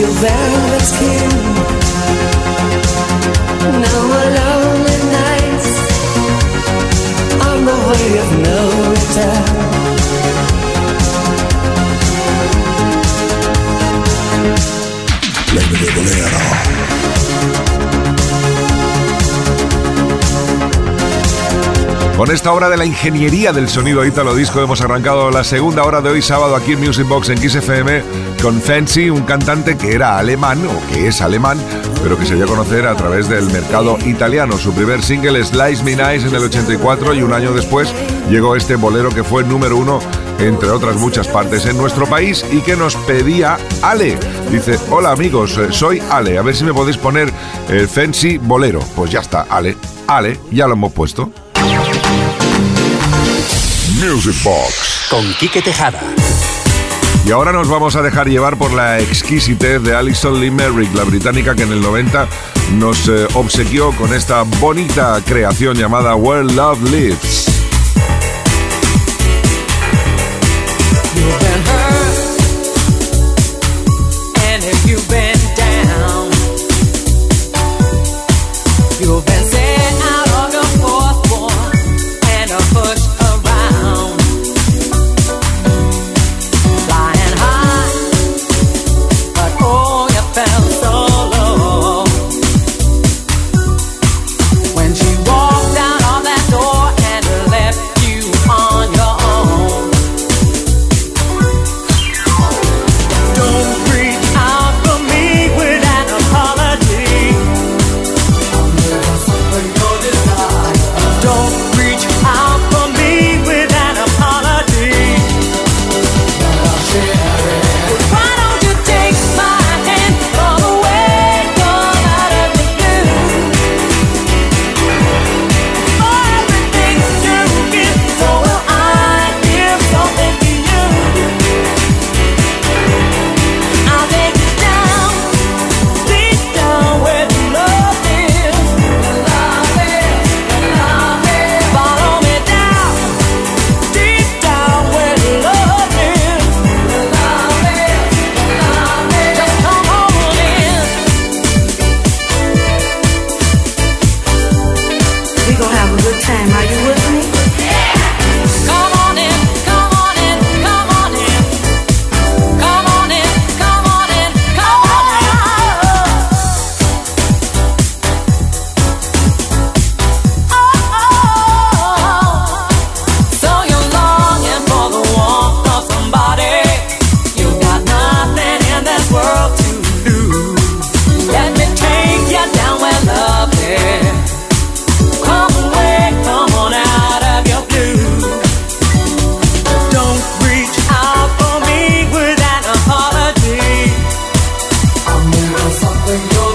your velvet skin. Now our lonely nights on the way of no return. Con esta hora de la ingeniería del sonido Italo Disco hemos arrancado la segunda hora de hoy sábado aquí en Music Box en Kiss FM con Fancy, un cantante que era alemán o que es alemán, pero que se dio a conocer a través del mercado italiano. Su primer single Slice Me Nice en el 84 y un año después llegó este bolero que fue número uno entre otras muchas partes en nuestro país y que nos pedía Ale. Dice, hola amigos, eh, soy Ale, a ver si me podéis poner el Fancy Bolero. Pues ya está, Ale, Ale, ya lo hemos puesto. Music Box con Quique Tejada. Y ahora nos vamos a dejar llevar por la exquisitez de Alison Lee Merrick, la británica que en el 90 nos eh, obsequió con esta bonita creación llamada Where Love Lives. when you're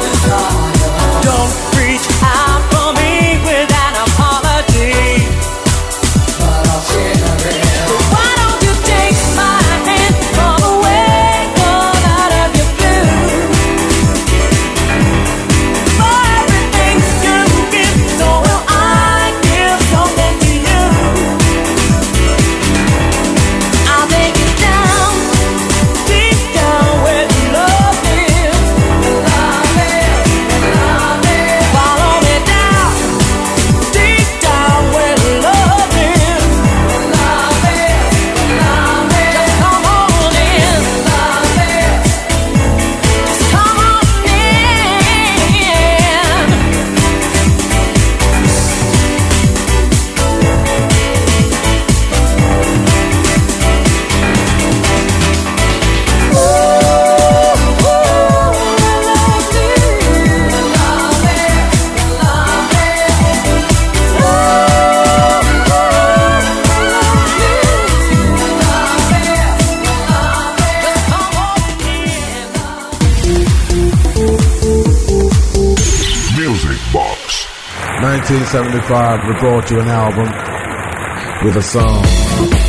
1975, we brought you an album with a song.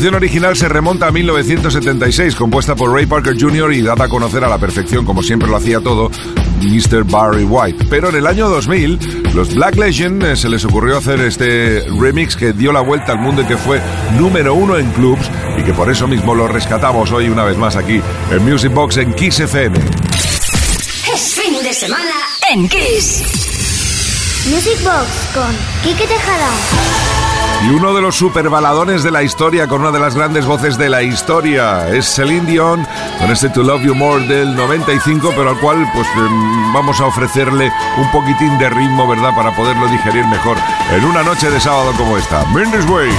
Canción original se remonta a 1976, compuesta por Ray Parker Jr. y dada a conocer a la perfección, como siempre lo hacía todo, Mr. Barry White. Pero en el año 2000, los Black Legend eh, se les ocurrió hacer este remix que dio la vuelta al mundo y que fue número uno en clubs y que por eso mismo lo rescatamos hoy una vez más aquí en Music Box en Kiss FM. Es fin de semana en Kiss. Music Box con Kike Tejada. Y uno de los superbaladones de la historia con una de las grandes voces de la historia es Celine Dion con este To Love You More del 95, pero al cual pues em, vamos a ofrecerle un poquitín de ritmo, ¿verdad? Para poderlo digerir mejor en una noche de sábado como esta. Mendes Way.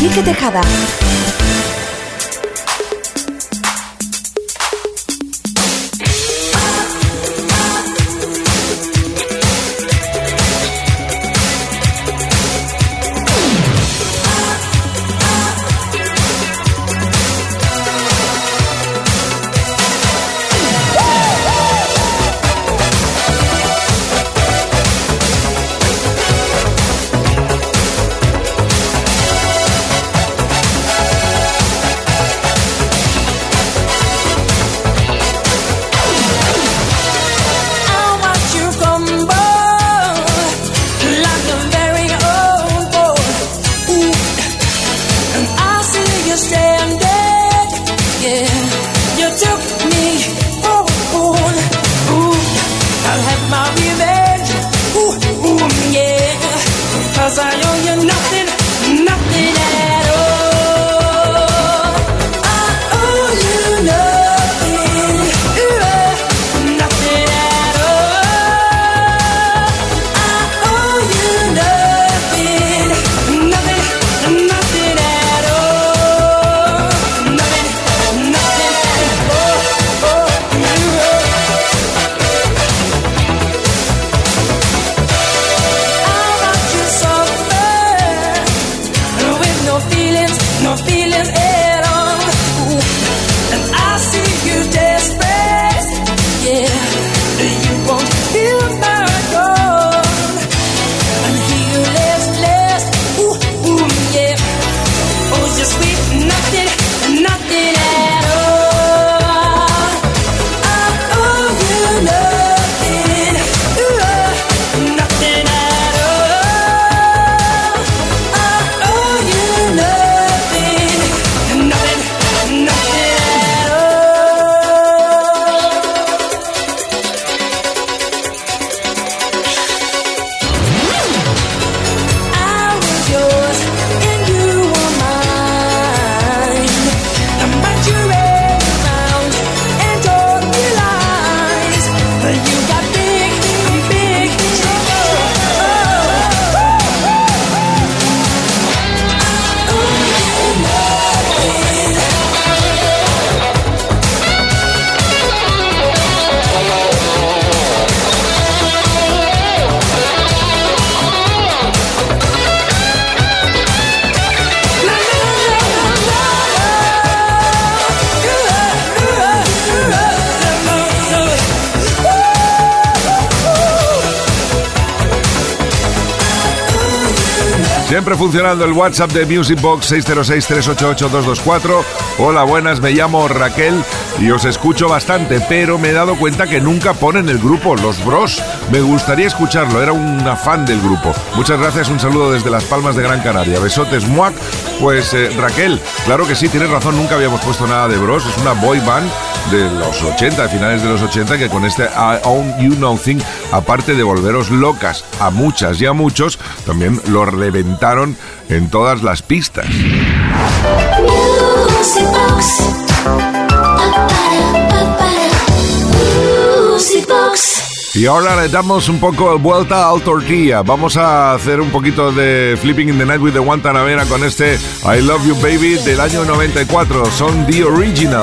Quique Tejada. Funcionando el WhatsApp de Music Box 606-388-224. Hola, buenas, me llamo Raquel y os escucho bastante, pero me he dado cuenta que nunca ponen el grupo Los Bros. Me gustaría escucharlo, era una fan del grupo. Muchas gracias, un saludo desde Las Palmas de Gran Canaria. Besotes, muac. Pues eh, Raquel, claro que sí, tienes razón, nunca habíamos puesto nada de Bros. Es una boy band de los 80, de finales de los 80, que con este I Own You Nothing, aparte de volveros locas a muchas y a muchos, también lo reventaron en todas las pistas. Y ahora le damos un poco de vuelta al tortilla. Vamos a hacer un poquito de Flipping in the Night with the Guantanamera con este I Love You Baby del año 94. Son The Original.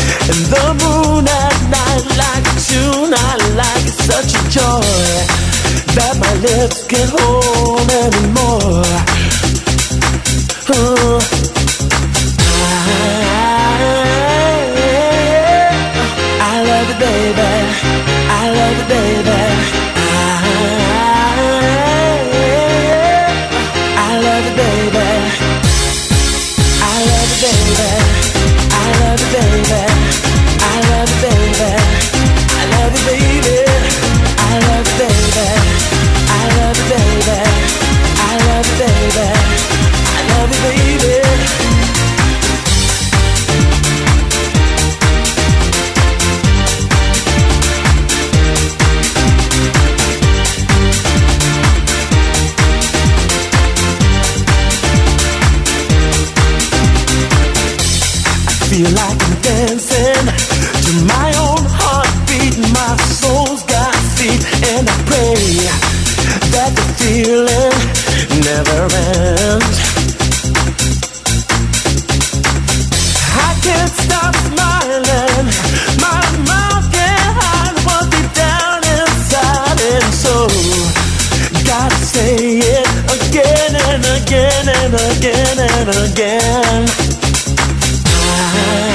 and the moon at night like a I such a joy that my lips can't hold anymore. Uh, baby say it again and again and again and again. I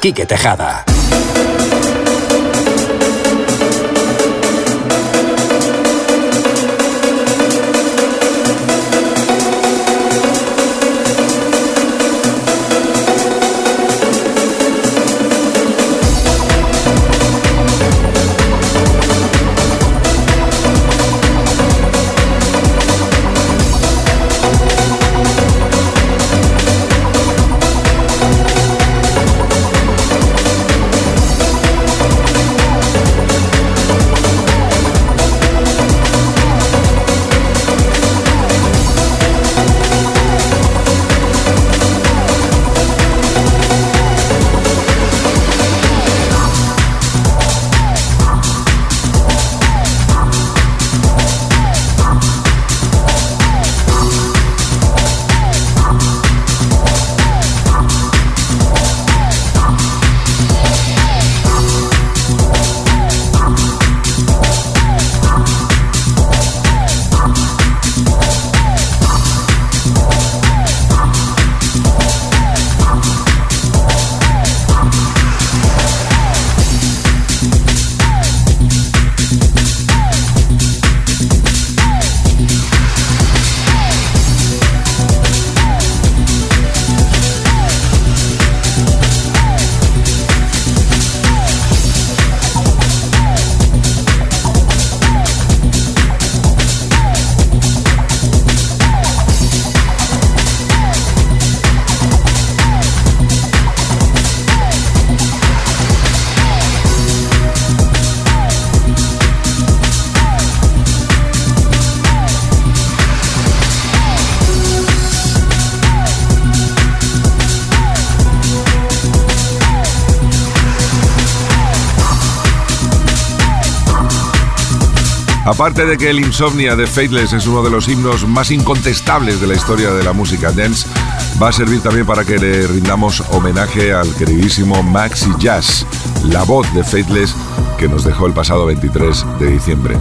Quique Tejada. Aparte de que el Insomnia de Faithless es uno de los himnos más incontestables de la historia de la música dance, va a servir también para que le rindamos homenaje al queridísimo Maxi Jazz, la voz de Faithless que nos dejó el pasado 23 de diciembre.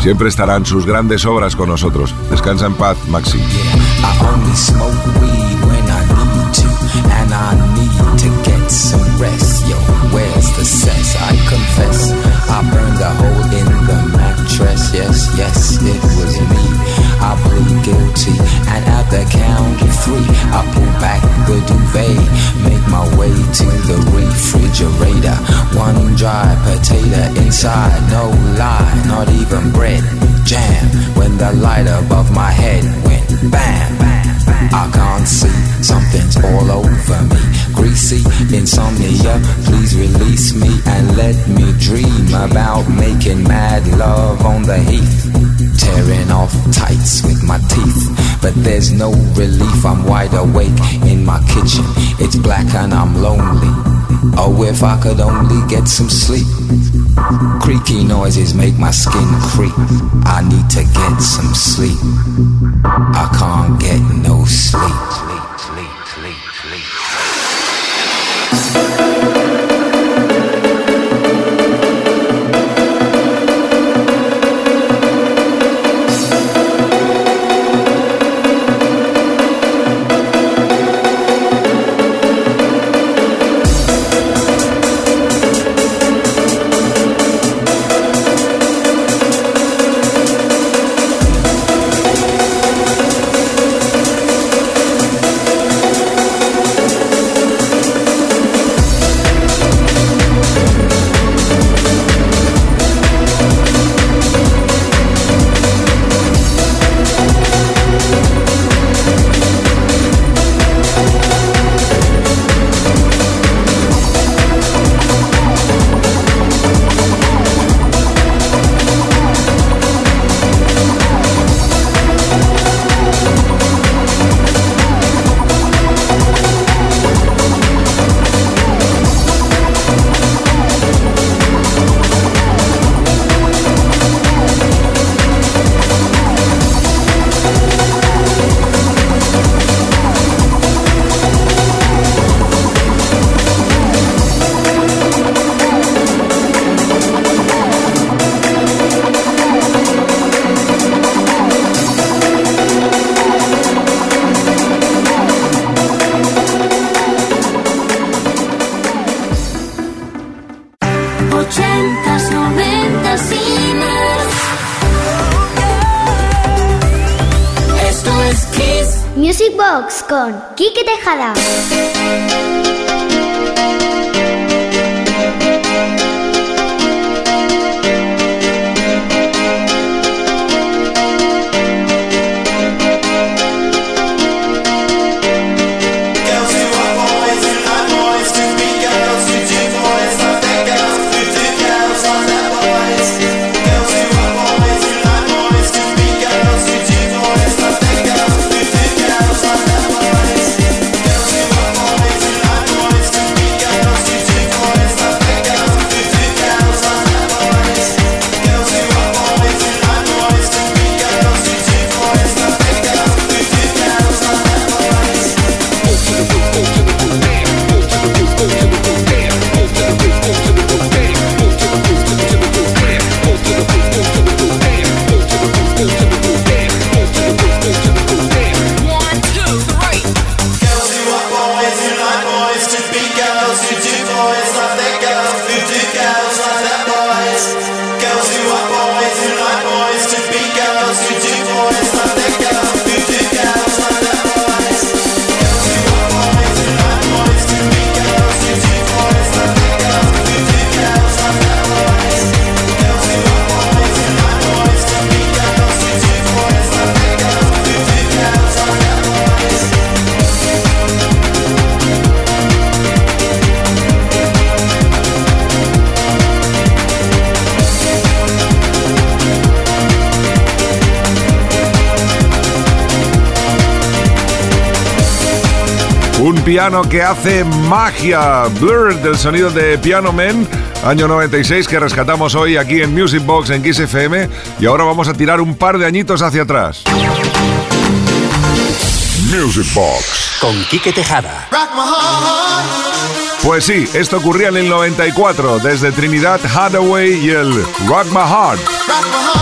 Siempre estarán sus grandes obras con nosotros. Descansa en paz, Maxi. Mattress. Yes, yes, it was me. I plead guilty, and at the count of three, I pull back the duvet, make my way to the refrigerator. One dry potato inside, no lie, not even bread. Jam when the light above my head went bam. bam. I can't see, something's all over me. Greasy insomnia, please release me and let me dream about making mad love on the heath. Tearing off tights with my teeth, but there's no relief. I'm wide awake in my kitchen, it's black and I'm lonely. Oh, if I could only get some sleep. Creaky noises make my skin creep. I need to get some sleep. I can't get no sleep. Con Kike Tejada. Piano que hace magia. Blur del sonido de Piano Man, año 96, que rescatamos hoy aquí en Music Box en Kiss FM. Y ahora vamos a tirar un par de añitos hacia atrás. Music Box. Con Quique Tejada. Pues sí, esto ocurría en el 94, desde Trinidad Hathaway y el Rock My Heart.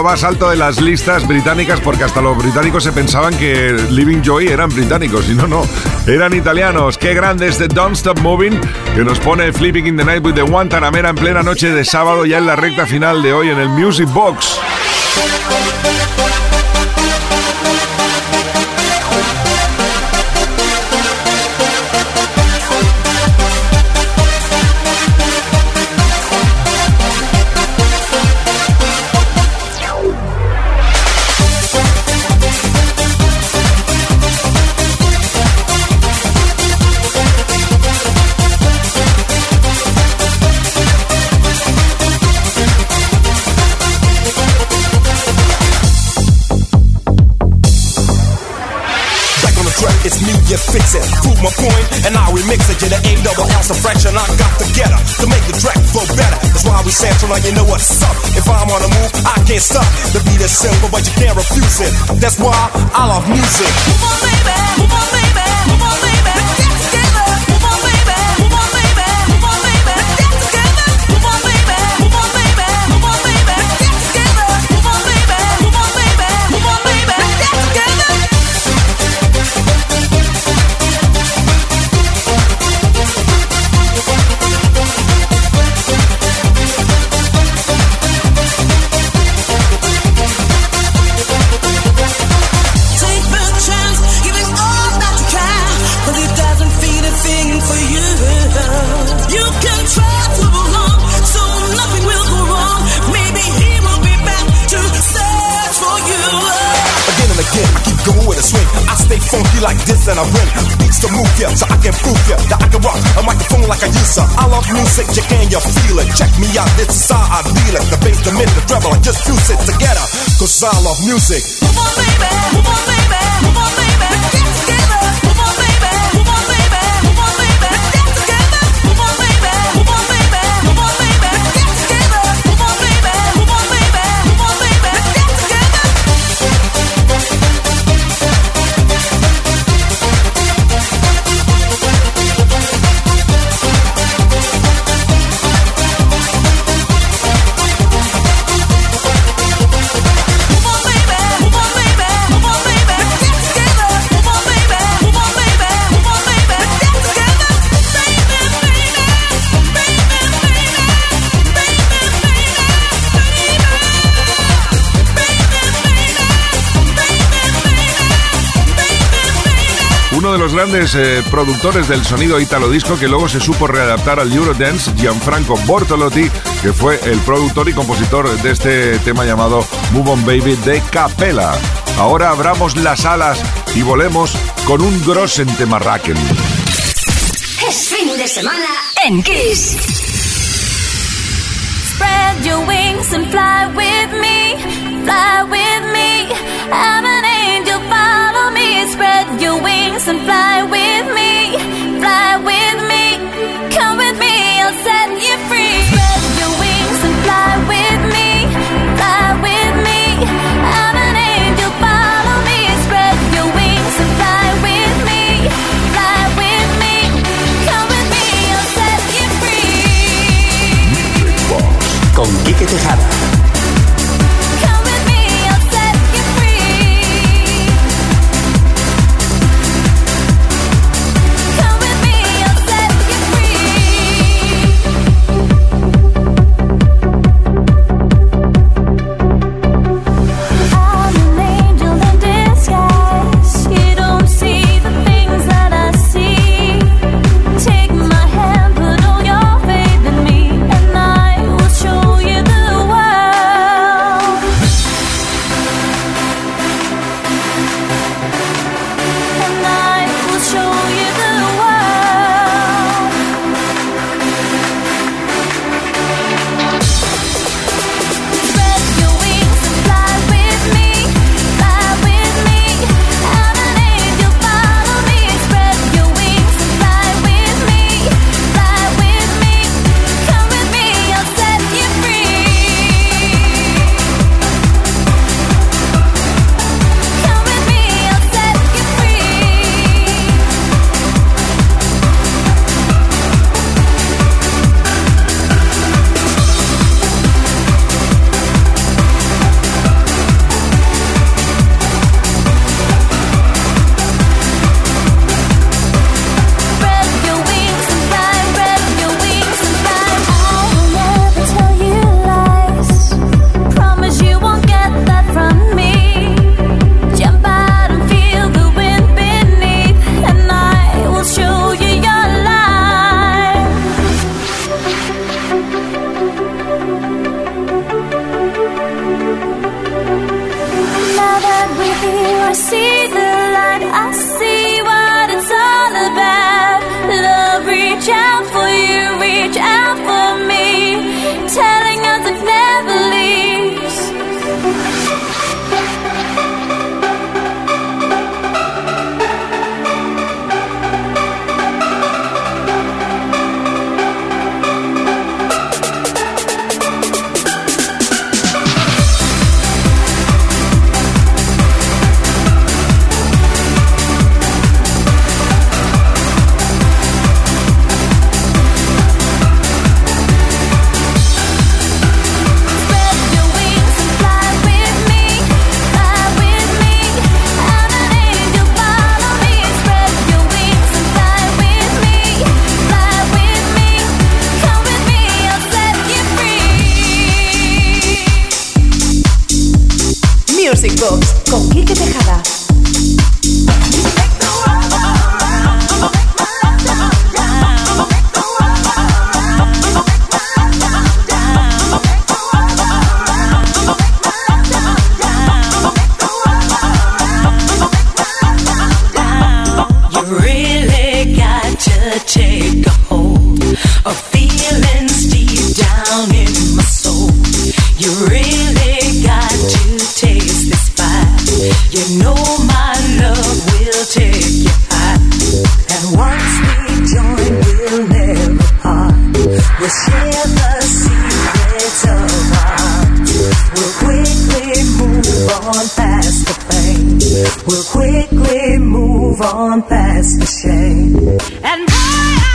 Lo más alto de las listas británicas porque hasta los británicos se pensaban que Living Joy eran británicos y no, no, eran italianos. Qué grande este Don't Stop Moving que nos pone Flipping in the Night with the Guantanamera en plena noche de sábado ya en la recta final de hoy en el Music Box. It to the A double L fraction. I got to get her to make the track flow better. That's why we say tonight, you know what's up. If I'm on a move, I can't stop. The beat is simple, but you can't refuse it. That's why I love music. Move on, baby, move on, baby, I win beats to move ya so I can prove ya that I can rock a microphone like I use ya. I love music, you can you feel it? Check me out, this is how I feel it. The bass, the mid, the treble, I just fuse it together. Cause I love music. Move on, baby, move on, baby, move on, baby. Grandes eh, productores del sonido italo disco que luego se supo readaptar al Eurodance, Gianfranco Bortolotti, que fue el productor y compositor de este tema llamado Move On Baby de Capella. Ahora abramos las alas y volemos con un gros tema Raken. Es fin de semana en Kiss. Spread your wings and fly with me, fly with me. I'm wings and fly with me, fly with me. Come with me, I'll set you free. Spread your wings and fly with me, fly with me. I'm an angel, follow me. Spread your wings and fly with me, fly with me. Come with me, I'll set you free. Con Quique Tejada. see the We'll quickly move on past the shame. And I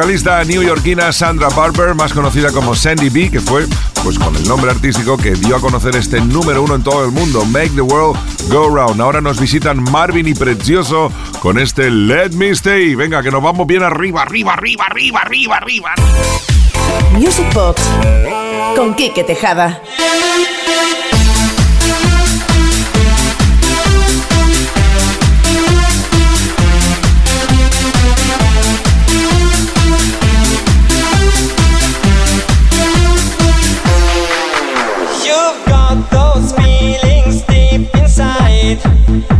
vocalista neoyorquina Sandra Barber, más conocida como Sandy B, que fue pues con el nombre artístico que dio a conocer este número uno en todo el mundo, Make the World Go Round. Ahora nos visitan Marvin y Precioso con este Let Me Stay. Venga, que nos vamos bien arriba, arriba, arriba, arriba, arriba, arriba. Music Box con Kike Tejada. deep.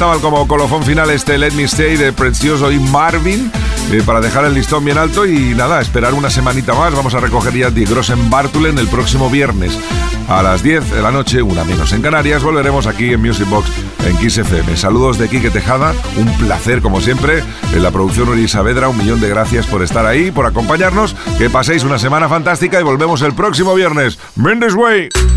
Mal como colofón final este Let Me Stay de Precioso y Marvin eh, para dejar el listón bien alto y nada, esperar una semanita más. Vamos a recoger ya Die Grossen Bartulen el próximo viernes a las 10 de la noche, una menos en Canarias. Volveremos aquí en Music Box en Kiss FM. Saludos de Quique Tejada, un placer como siempre. En la producción Uri Saavedra, un millón de gracias por estar ahí, por acompañarnos. Que paséis una semana fantástica y volvemos el próximo viernes. Mendes Way.